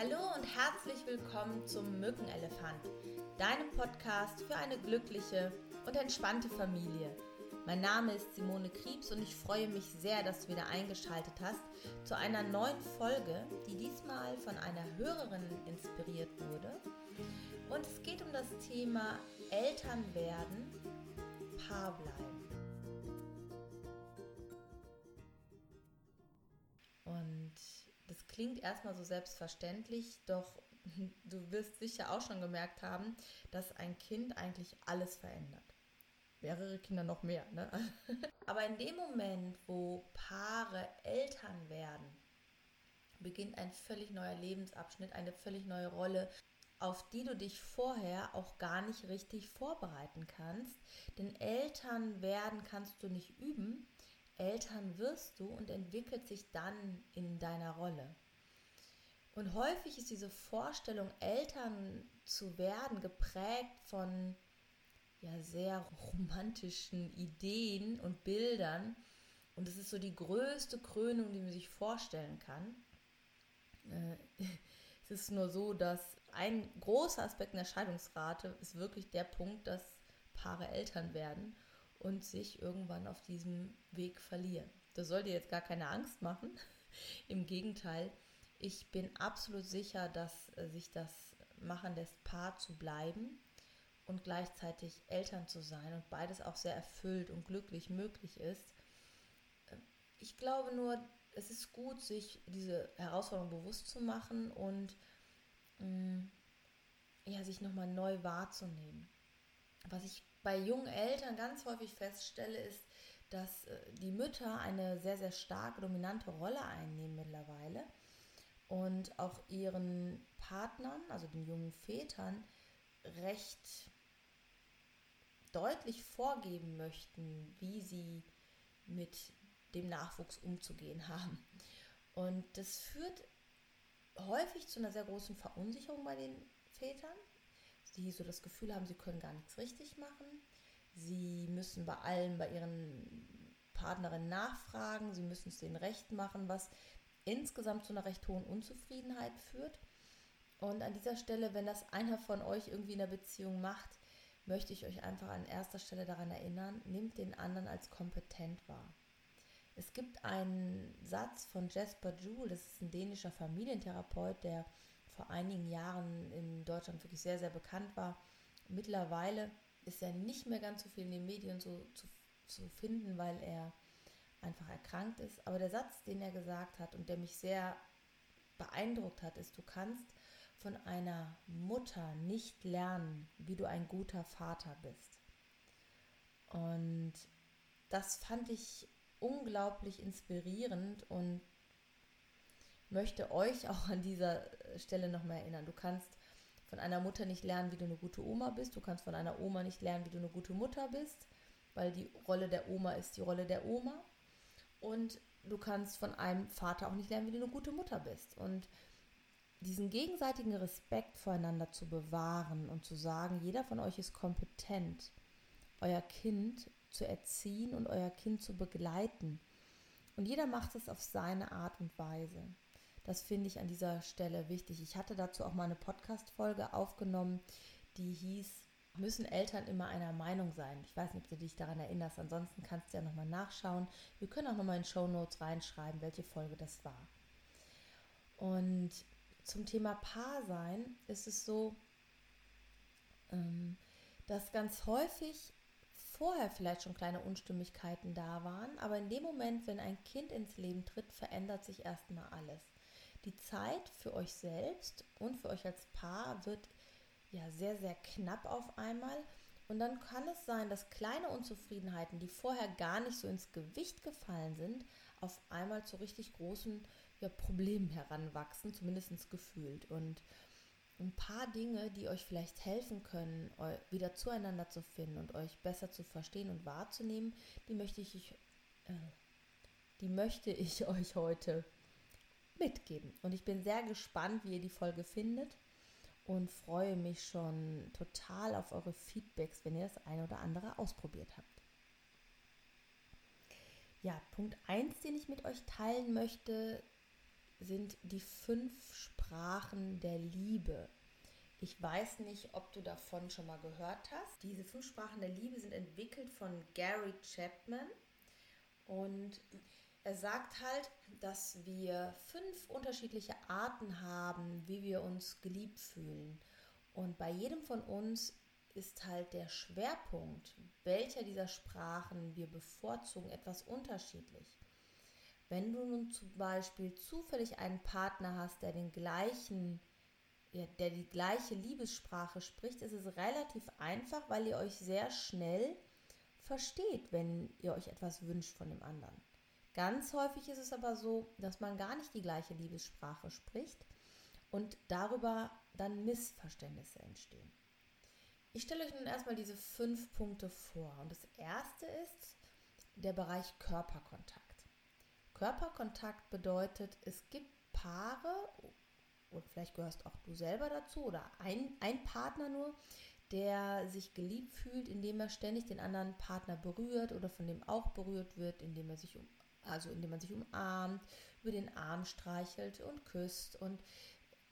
Hallo und herzlich willkommen zum Mückenelefant, deinem Podcast für eine glückliche und entspannte Familie. Mein Name ist Simone Kriebs und ich freue mich sehr, dass du wieder eingeschaltet hast zu einer neuen Folge, die diesmal von einer Hörerin inspiriert wurde. Und es geht um das Thema Eltern werden, Paar bleiben. Und das klingt erstmal so selbstverständlich, doch du wirst sicher auch schon gemerkt haben, dass ein Kind eigentlich alles verändert. Mehrere Kinder noch mehr, ne? Aber in dem Moment, wo Paare Eltern werden, beginnt ein völlig neuer Lebensabschnitt, eine völlig neue Rolle, auf die du dich vorher auch gar nicht richtig vorbereiten kannst. Denn Eltern werden kannst du nicht üben, Eltern wirst du und entwickelt sich dann in deiner Rolle. Und häufig ist diese Vorstellung, Eltern zu werden, geprägt von ja, sehr romantischen Ideen und Bildern. Und es ist so die größte Krönung, die man sich vorstellen kann. Äh, es ist nur so, dass ein großer Aspekt in der Scheidungsrate ist wirklich der Punkt, dass Paare Eltern werden und sich irgendwann auf diesem Weg verlieren. Das soll dir jetzt gar keine Angst machen. Im Gegenteil, ich bin absolut sicher, dass äh, sich das machen lässt, Paar zu bleiben und gleichzeitig Eltern zu sein und beides auch sehr erfüllt und glücklich möglich ist. Äh, ich glaube nur, es ist gut, sich diese Herausforderung bewusst zu machen und mm, ja, sich nochmal neu wahrzunehmen. Was ich bei jungen Eltern ganz häufig feststelle, ist, dass äh, die Mütter eine sehr, sehr starke, dominante Rolle einnehmen mittlerweile und auch ihren Partnern, also den jungen Vätern, recht deutlich vorgeben möchten, wie sie mit dem Nachwuchs umzugehen haben. Und das führt häufig zu einer sehr großen Verunsicherung bei den Vätern, die so das Gefühl haben, sie können gar nichts richtig machen. Sie müssen bei allem bei ihren Partnerinnen nachfragen, sie müssen es denen recht machen, was insgesamt zu einer recht hohen Unzufriedenheit führt. Und an dieser Stelle, wenn das einer von euch irgendwie in der Beziehung macht, möchte ich euch einfach an erster Stelle daran erinnern, nehmt den anderen als kompetent wahr. Es gibt einen Satz von Jasper Joule, das ist ein dänischer Familientherapeut, der vor einigen Jahren in Deutschland wirklich sehr, sehr bekannt war. Mittlerweile ist er nicht mehr ganz so viel in den Medien so zu, zu finden, weil er einfach erkrankt ist. Aber der Satz, den er gesagt hat und der mich sehr beeindruckt hat, ist, du kannst von einer Mutter nicht lernen, wie du ein guter Vater bist. Und das fand ich unglaublich inspirierend und möchte euch auch an dieser Stelle nochmal erinnern. Du kannst von einer Mutter nicht lernen, wie du eine gute Oma bist. Du kannst von einer Oma nicht lernen, wie du eine gute Mutter bist, weil die Rolle der Oma ist die Rolle der Oma. Und du kannst von einem Vater auch nicht lernen, wie du eine gute Mutter bist. Und diesen gegenseitigen Respekt voreinander zu bewahren und zu sagen, jeder von euch ist kompetent, euer Kind zu erziehen und euer Kind zu begleiten. Und jeder macht es auf seine Art und Weise. Das finde ich an dieser Stelle wichtig. Ich hatte dazu auch mal eine Podcast-Folge aufgenommen, die hieß, müssen Eltern immer einer Meinung sein? Ich weiß nicht, ob du dich daran erinnerst. Ansonsten kannst du ja nochmal nachschauen. Wir können auch nochmal in Show Notes reinschreiben, welche Folge das war. Und zum Thema Paar sein ist es so, ähm, dass ganz häufig vorher vielleicht schon kleine Unstimmigkeiten da waren, aber in dem Moment, wenn ein Kind ins Leben tritt, verändert sich erstmal alles. Die Zeit für euch selbst und für euch als Paar wird ja sehr, sehr knapp auf einmal. Und dann kann es sein, dass kleine Unzufriedenheiten, die vorher gar nicht so ins Gewicht gefallen sind, auf einmal zu richtig großen ja, Problemen heranwachsen, zumindest gefühlt. Und ein paar Dinge, die euch vielleicht helfen können, wieder zueinander zu finden und euch besser zu verstehen und wahrzunehmen, die möchte ich, äh, die möchte ich euch heute mitgeben. Und ich bin sehr gespannt, wie ihr die Folge findet und freue mich schon total auf eure Feedbacks, wenn ihr das eine oder andere ausprobiert habt. Ja, Punkt 1, den ich mit euch teilen möchte, sind die fünf Sprachen der Liebe. Ich weiß nicht, ob du davon schon mal gehört hast. Diese fünf Sprachen der Liebe sind entwickelt von Gary Chapman und er sagt halt, dass wir fünf unterschiedliche Arten haben, wie wir uns geliebt fühlen. Und bei jedem von uns ist halt der Schwerpunkt, welcher dieser Sprachen wir bevorzugen, etwas unterschiedlich. Wenn du nun zum Beispiel zufällig einen Partner hast, der den gleichen, der die gleiche Liebessprache spricht, ist es relativ einfach, weil ihr euch sehr schnell versteht, wenn ihr euch etwas wünscht von dem anderen. Ganz häufig ist es aber so, dass man gar nicht die gleiche Liebessprache spricht und darüber dann Missverständnisse entstehen. Ich stelle euch nun erstmal diese fünf Punkte vor. Und das erste ist der Bereich Körperkontakt. Körperkontakt bedeutet, es gibt Paare, und vielleicht gehörst auch du selber dazu, oder ein, ein Partner nur, der sich geliebt fühlt, indem er ständig den anderen Partner berührt oder von dem auch berührt wird, indem er sich um, also indem man sich umarmt, über den Arm streichelt und küsst und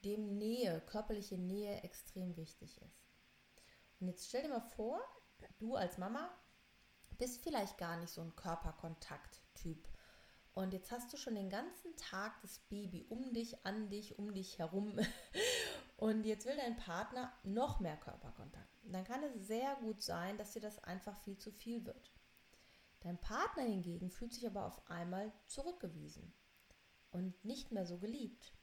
dem Nähe, körperliche Nähe extrem wichtig ist. Und jetzt stell dir mal vor, du als Mama bist vielleicht gar nicht so ein Körperkontakt-Typ und jetzt hast du schon den ganzen Tag das Baby um dich, an dich, um dich herum. Und jetzt will dein Partner noch mehr Körperkontakt. Dann kann es sehr gut sein, dass dir das einfach viel zu viel wird. Dein Partner hingegen fühlt sich aber auf einmal zurückgewiesen und nicht mehr so geliebt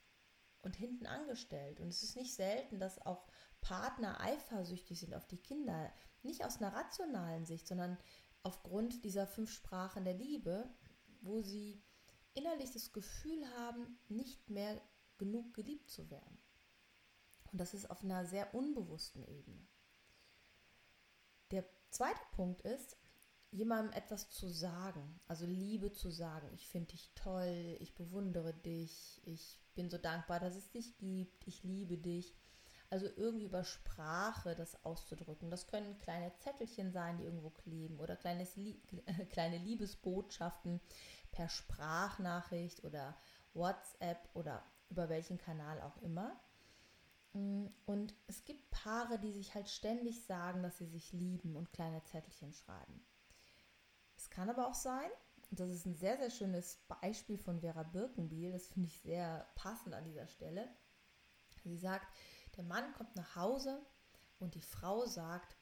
und hinten angestellt. Und es ist nicht selten, dass auch Partner eifersüchtig sind auf die Kinder. Nicht aus einer rationalen Sicht, sondern aufgrund dieser fünf Sprachen der Liebe, wo sie innerlich das Gefühl haben, nicht mehr genug geliebt zu werden. Und das ist auf einer sehr unbewussten Ebene. Der zweite Punkt ist, jemandem etwas zu sagen, also Liebe zu sagen. Ich finde dich toll, ich bewundere dich, ich bin so dankbar, dass es dich gibt, ich liebe dich. Also irgendwie über Sprache das auszudrücken. Das können kleine Zettelchen sein, die irgendwo kleben oder kleines, kleine Liebesbotschaften, per Sprachnachricht oder WhatsApp oder über welchen Kanal auch immer. Mm, und es gibt Paare, die sich halt ständig sagen, dass sie sich lieben und kleine Zettelchen schreiben. Es kann aber auch sein, und das ist ein sehr, sehr schönes Beispiel von Vera Birkenbiel, das finde ich sehr passend an dieser Stelle. Sie sagt, der Mann kommt nach Hause und die Frau sagt,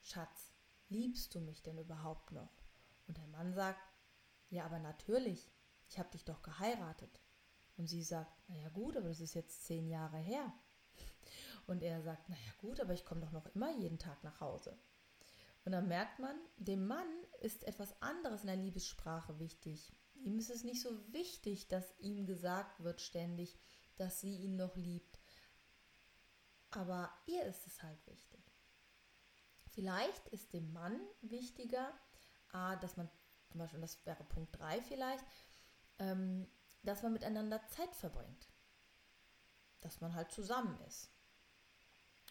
Schatz, liebst du mich denn überhaupt noch? Und der Mann sagt, ja, aber natürlich, ich habe dich doch geheiratet. Und sie sagt, naja gut, aber das ist jetzt zehn Jahre her. Und er sagt, naja gut, aber ich komme doch noch immer jeden Tag nach Hause. Und dann merkt man, dem Mann ist etwas anderes in der Liebessprache wichtig. Ihm ist es nicht so wichtig, dass ihm gesagt wird ständig, dass sie ihn noch liebt. Aber ihr ist es halt wichtig. Vielleicht ist dem Mann wichtiger, dass man zum Beispiel, das wäre Punkt 3 vielleicht, ähm, dass man miteinander Zeit verbringt. Dass man halt zusammen ist.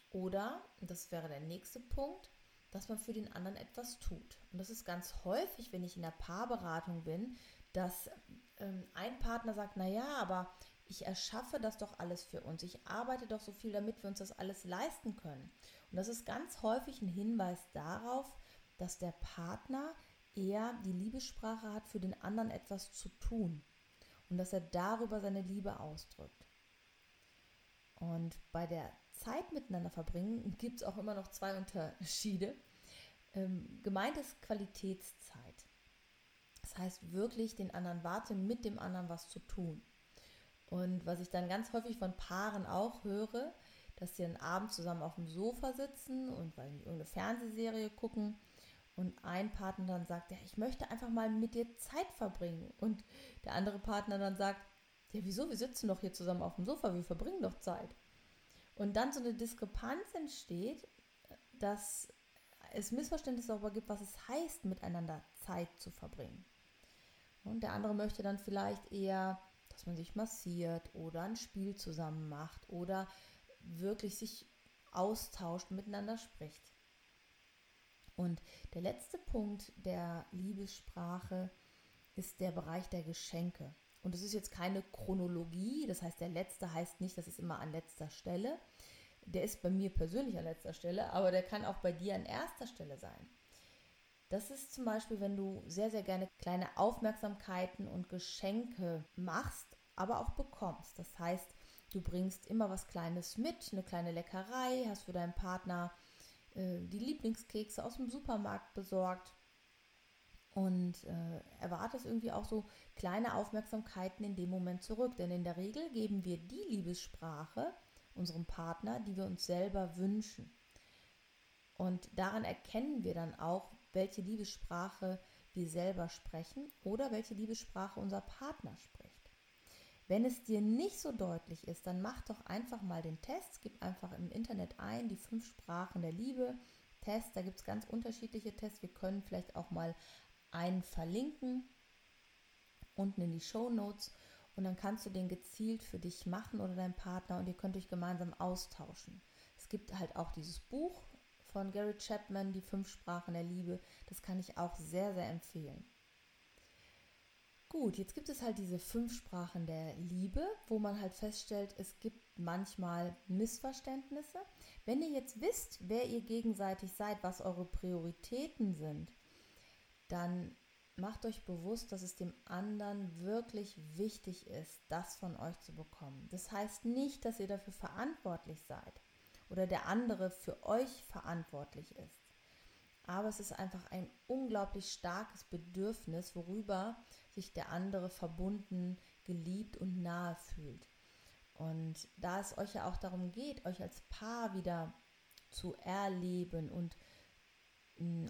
Oder, das wäre der nächste Punkt, dass man für den anderen etwas tut. Und das ist ganz häufig, wenn ich in der Paarberatung bin, dass ähm, ein Partner sagt, naja, aber ich erschaffe das doch alles für uns. Ich arbeite doch so viel, damit wir uns das alles leisten können. Und das ist ganz häufig ein Hinweis darauf, dass der Partner er die Liebessprache hat, für den anderen etwas zu tun und dass er darüber seine Liebe ausdrückt. Und bei der Zeit miteinander verbringen gibt es auch immer noch zwei Unterschiede. Ähm, gemeint ist Qualitätszeit. Das heißt wirklich den anderen warten, mit dem anderen was zu tun. Und was ich dann ganz häufig von Paaren auch höre, dass sie einen Abend zusammen auf dem Sofa sitzen und weil irgendeine Fernsehserie gucken und ein Partner dann sagt, ja, ich möchte einfach mal mit dir Zeit verbringen. Und der andere Partner dann sagt, ja, wieso? Wir sitzen doch hier zusammen auf dem Sofa, wir verbringen doch Zeit. Und dann so eine Diskrepanz entsteht, dass es Missverständnisse darüber gibt, was es heißt, miteinander Zeit zu verbringen. Und der andere möchte dann vielleicht eher, dass man sich massiert oder ein Spiel zusammen macht oder wirklich sich austauscht, miteinander spricht. Und der letzte Punkt der Liebessprache ist der Bereich der Geschenke. Und es ist jetzt keine Chronologie, das heißt, der letzte heißt nicht, das ist immer an letzter Stelle. Der ist bei mir persönlich an letzter Stelle, aber der kann auch bei dir an erster Stelle sein. Das ist zum Beispiel, wenn du sehr, sehr gerne kleine Aufmerksamkeiten und Geschenke machst, aber auch bekommst. Das heißt, du bringst immer was Kleines mit, eine kleine Leckerei, hast für deinen Partner äh, die Lieblingskekse aus dem Supermarkt besorgt und äh, erwartest irgendwie auch so kleine Aufmerksamkeiten in dem Moment zurück. Denn in der Regel geben wir die Liebessprache unserem Partner, die wir uns selber wünschen. Und daran erkennen wir dann auch, welche Liebessprache wir selber sprechen oder welche Liebessprache unser Partner spricht. Wenn es dir nicht so deutlich ist, dann mach doch einfach mal den Test. Gib einfach im Internet ein die fünf Sprachen der Liebe. Test, da gibt es ganz unterschiedliche Tests. Wir können vielleicht auch mal einen verlinken unten in die Show Notes und dann kannst du den gezielt für dich machen oder deinen Partner und ihr könnt euch gemeinsam austauschen. Es gibt halt auch dieses Buch von Gary Chapman, die fünf Sprachen der Liebe. Das kann ich auch sehr, sehr empfehlen. Gut, jetzt gibt es halt diese fünf Sprachen der Liebe, wo man halt feststellt, es gibt manchmal Missverständnisse. Wenn ihr jetzt wisst, wer ihr gegenseitig seid, was eure Prioritäten sind, dann macht euch bewusst, dass es dem anderen wirklich wichtig ist, das von euch zu bekommen. Das heißt nicht, dass ihr dafür verantwortlich seid oder der andere für euch verantwortlich ist. Aber es ist einfach ein unglaublich starkes Bedürfnis, worüber sich der andere verbunden, geliebt und nahe fühlt. Und da es euch ja auch darum geht, euch als Paar wieder zu erleben und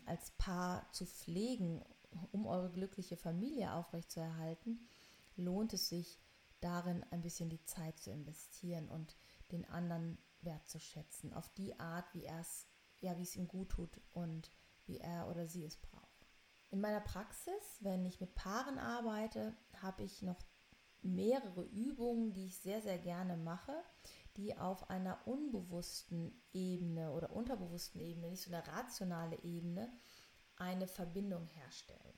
als Paar zu pflegen um eure glückliche Familie aufrechtzuerhalten, lohnt es sich darin ein bisschen die Zeit zu investieren und den anderen wertzuschätzen, auf die Art, wie er es, ja, wie es ihm gut tut und wie er oder sie es braucht. In meiner Praxis, wenn ich mit Paaren arbeite, habe ich noch mehrere Übungen, die ich sehr, sehr gerne mache, die auf einer unbewussten Ebene oder unterbewussten Ebene, nicht so eine rationale Ebene, eine Verbindung herstellen.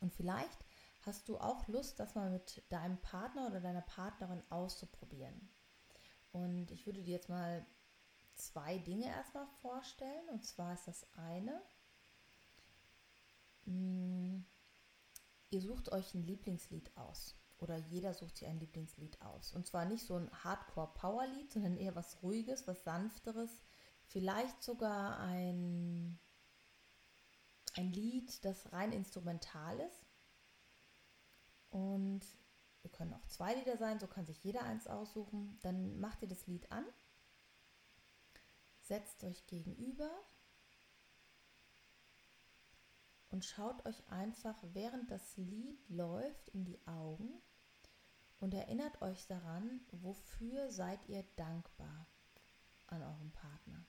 Und vielleicht hast du auch Lust, das mal mit deinem Partner oder deiner Partnerin auszuprobieren. Und ich würde dir jetzt mal zwei Dinge erstmal vorstellen. Und zwar ist das eine, hm, ihr sucht euch ein Lieblingslied aus. Oder jeder sucht sich ein Lieblingslied aus. Und zwar nicht so ein Hardcore-Power-Lied, sondern eher was Ruhiges, was Sanfteres. Vielleicht sogar ein ein Lied, das rein instrumental ist. Und wir können auch zwei Lieder sein, so kann sich jeder eins aussuchen. Dann macht ihr das Lied an, setzt euch gegenüber und schaut euch einfach, während das Lied läuft, in die Augen und erinnert euch daran, wofür seid ihr dankbar an eurem Partner.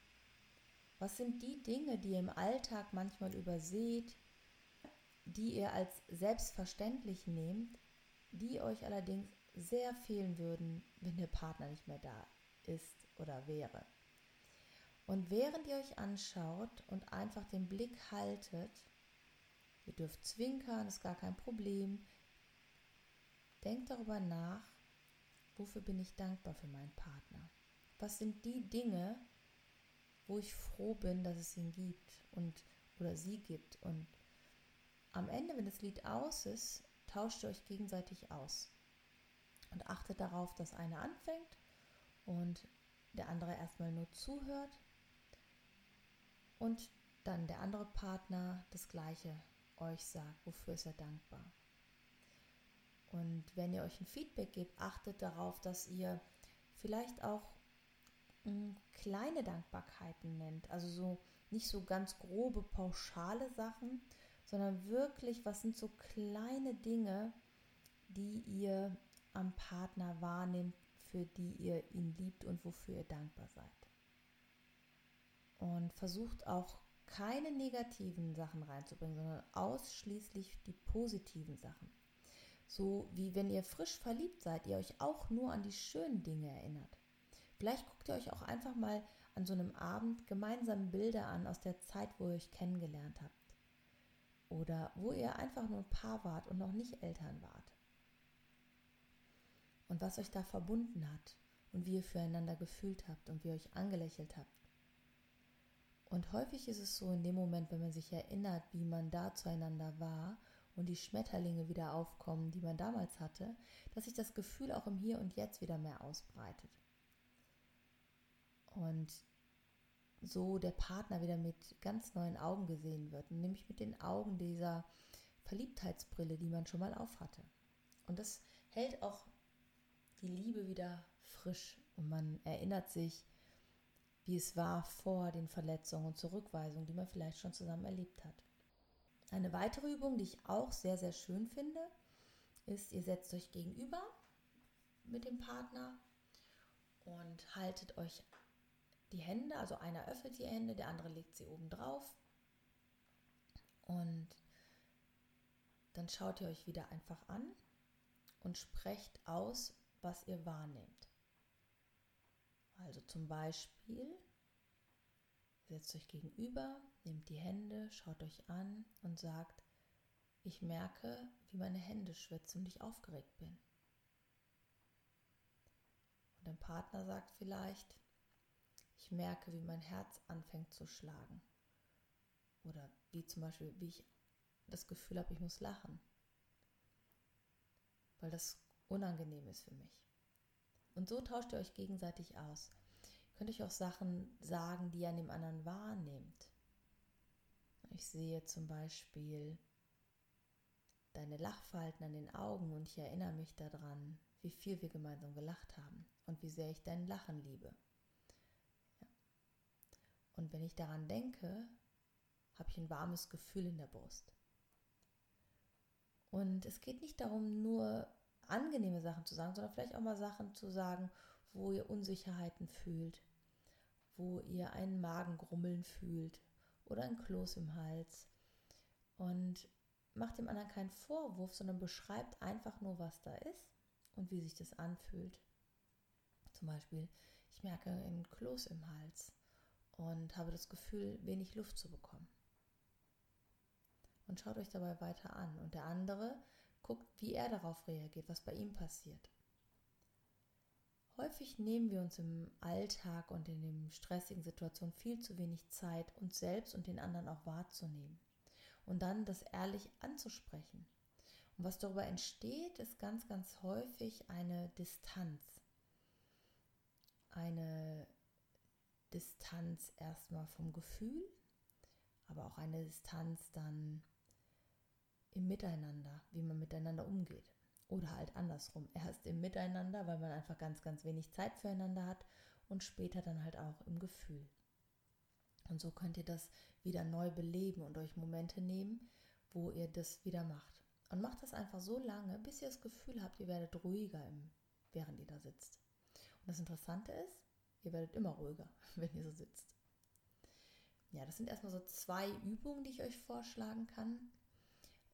Was sind die Dinge, die ihr im Alltag manchmal überseht, die ihr als selbstverständlich nehmt, die euch allerdings sehr fehlen würden, wenn der Partner nicht mehr da ist oder wäre? Und während ihr euch anschaut und einfach den Blick haltet, ihr dürft zwinkern, ist gar kein Problem, denkt darüber nach, wofür bin ich dankbar für meinen Partner? Was sind die Dinge, wo ich froh bin, dass es ihn gibt und oder sie gibt. Und am Ende, wenn das Lied aus ist, tauscht ihr euch gegenseitig aus. Und achtet darauf, dass einer anfängt und der andere erstmal nur zuhört und dann der andere Partner das gleiche euch sagt, wofür ist er dankbar. Und wenn ihr euch ein Feedback gebt, achtet darauf, dass ihr vielleicht auch kleine Dankbarkeiten nennt. Also so nicht so ganz grobe, pauschale Sachen, sondern wirklich, was sind so kleine Dinge, die ihr am Partner wahrnehmt, für die ihr ihn liebt und wofür ihr dankbar seid. Und versucht auch keine negativen Sachen reinzubringen, sondern ausschließlich die positiven Sachen. So wie wenn ihr frisch verliebt seid, ihr euch auch nur an die schönen Dinge erinnert. Vielleicht guckt ihr euch auch einfach mal an so einem Abend gemeinsam Bilder an aus der Zeit, wo ihr euch kennengelernt habt. Oder wo ihr einfach nur ein Paar wart und noch nicht Eltern wart. und was euch da verbunden hat und wie ihr füreinander gefühlt habt und wie ihr euch angelächelt habt. Und häufig ist es so in dem Moment, wenn man sich erinnert, wie man da zueinander war und die Schmetterlinge wieder aufkommen, die man damals hatte, dass sich das Gefühl auch im Hier und Jetzt wieder mehr ausbreitet. Und so der Partner wieder mit ganz neuen Augen gesehen wird, nämlich mit den Augen dieser Verliebtheitsbrille, die man schon mal aufhatte. Und das hält auch die Liebe wieder frisch und man erinnert sich, wie es war vor den Verletzungen und Zurückweisungen, die man vielleicht schon zusammen erlebt hat. Eine weitere Übung, die ich auch sehr, sehr schön finde, ist, ihr setzt euch gegenüber mit dem Partner und haltet euch die Hände, also einer öffnet die Hände, der andere legt sie oben drauf und dann schaut ihr euch wieder einfach an und sprecht aus, was ihr wahrnehmt. Also zum Beispiel, setzt euch gegenüber, nehmt die Hände, schaut euch an und sagt, ich merke, wie meine Hände schwitzen und ich aufgeregt bin. Und dein Partner sagt vielleicht, ich merke, wie mein Herz anfängt zu schlagen. Oder wie zum Beispiel, wie ich das Gefühl habe, ich muss lachen. Weil das unangenehm ist für mich. Und so tauscht ihr euch gegenseitig aus. Ihr könnt euch auch Sachen sagen, die ihr an dem anderen wahrnehmt. Ich sehe zum Beispiel deine Lachfalten an den Augen und ich erinnere mich daran, wie viel wir gemeinsam gelacht haben und wie sehr ich dein Lachen liebe. Ja. Und wenn ich daran denke, habe ich ein warmes Gefühl in der Brust. Und es geht nicht darum, nur angenehme Sachen zu sagen, sondern vielleicht auch mal Sachen zu sagen, wo ihr Unsicherheiten fühlt, wo ihr einen Magengrummeln fühlt oder ein Kloß im Hals. Und macht dem anderen keinen Vorwurf, sondern beschreibt einfach nur, was da ist und wie sich das anfühlt. Zum Beispiel, ich merke einen Kloß im Hals und habe das Gefühl, wenig Luft zu bekommen. Und schaut euch dabei weiter an. Und der andere guckt, wie er darauf reagiert, was bei ihm passiert. Häufig nehmen wir uns im Alltag und in den stressigen Situationen viel zu wenig Zeit, uns selbst und den anderen auch wahrzunehmen und dann das ehrlich anzusprechen. Und was darüber entsteht, ist ganz, ganz häufig eine Distanz. Eine Distanz erstmal vom Gefühl, aber auch eine Distanz dann im Miteinander, wie man miteinander umgeht. Oder halt andersrum. Erst im Miteinander, weil man einfach ganz, ganz wenig Zeit füreinander hat und später dann halt auch im Gefühl. Und so könnt ihr das wieder neu beleben und euch Momente nehmen, wo ihr das wieder macht. Und macht das einfach so lange, bis ihr das Gefühl habt, ihr werdet ruhiger, im, während ihr da sitzt. Und das Interessante ist, ihr werdet immer ruhiger, wenn ihr so sitzt. Ja, das sind erstmal so zwei Übungen, die ich euch vorschlagen kann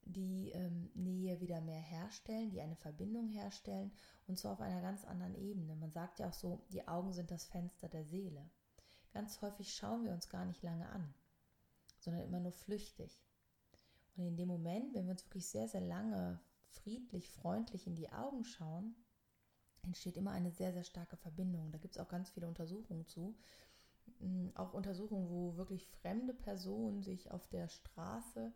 die ähm, Nähe wieder mehr herstellen, die eine Verbindung herstellen und zwar auf einer ganz anderen Ebene. Man sagt ja auch so, die Augen sind das Fenster der Seele. Ganz häufig schauen wir uns gar nicht lange an, sondern immer nur flüchtig. Und in dem Moment, wenn wir uns wirklich sehr, sehr lange friedlich, freundlich in die Augen schauen, entsteht immer eine sehr, sehr starke Verbindung. Da gibt es auch ganz viele Untersuchungen zu. Hm, auch Untersuchungen, wo wirklich fremde Personen sich auf der Straße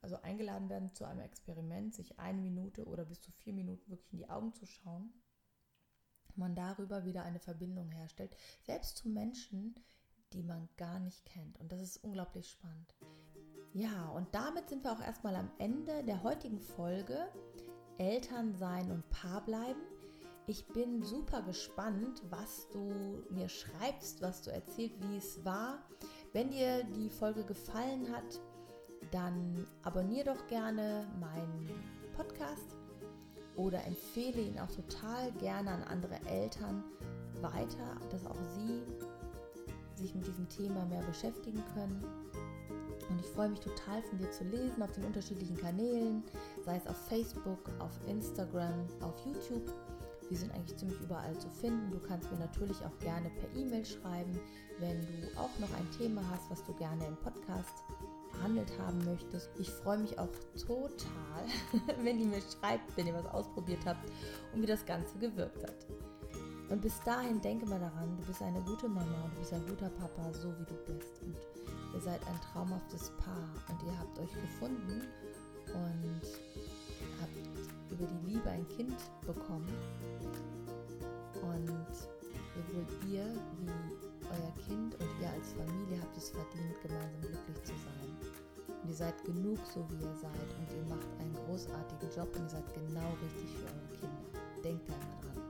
also eingeladen werden zu einem Experiment, sich eine Minute oder bis zu vier Minuten wirklich in die Augen zu schauen, man darüber wieder eine Verbindung herstellt, selbst zu Menschen, die man gar nicht kennt. Und das ist unglaublich spannend. Ja, und damit sind wir auch erstmal am Ende der heutigen Folge Eltern sein und Paar bleiben. Ich bin super gespannt, was du mir schreibst, was du erzählst, wie es war. Wenn dir die Folge gefallen hat, dann abonniere doch gerne meinen Podcast oder empfehle ihn auch total gerne an andere Eltern weiter, dass auch sie sich mit diesem Thema mehr beschäftigen können. Und ich freue mich total von dir zu lesen auf den unterschiedlichen Kanälen, sei es auf Facebook, auf Instagram, auf YouTube. Wir sind eigentlich ziemlich überall zu finden. Du kannst mir natürlich auch gerne per E-Mail schreiben, wenn du auch noch ein Thema hast, was du gerne im Podcast behandelt haben möchtest. Ich freue mich auch total, wenn ihr mir schreibt, wenn ihr was ausprobiert habt und wie das Ganze gewirkt hat. Und bis dahin denke mal daran, du bist eine gute Mama, du bist ein guter Papa, so wie du bist. Und ihr seid ein traumhaftes Paar und ihr habt euch gefunden und habt über die Liebe ein Kind bekommen. Und sowohl ihr wie euer Kind und ihr als Familie habt es verdient, gemeinsam glücklich zu sein. Und ihr seid genug so, wie ihr seid und ihr macht einen großartigen Job und ihr seid genau richtig für eure Kinder. Denkt da immer dran.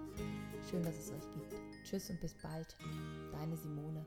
Schön, dass es euch gibt. Tschüss und bis bald. Deine Simone.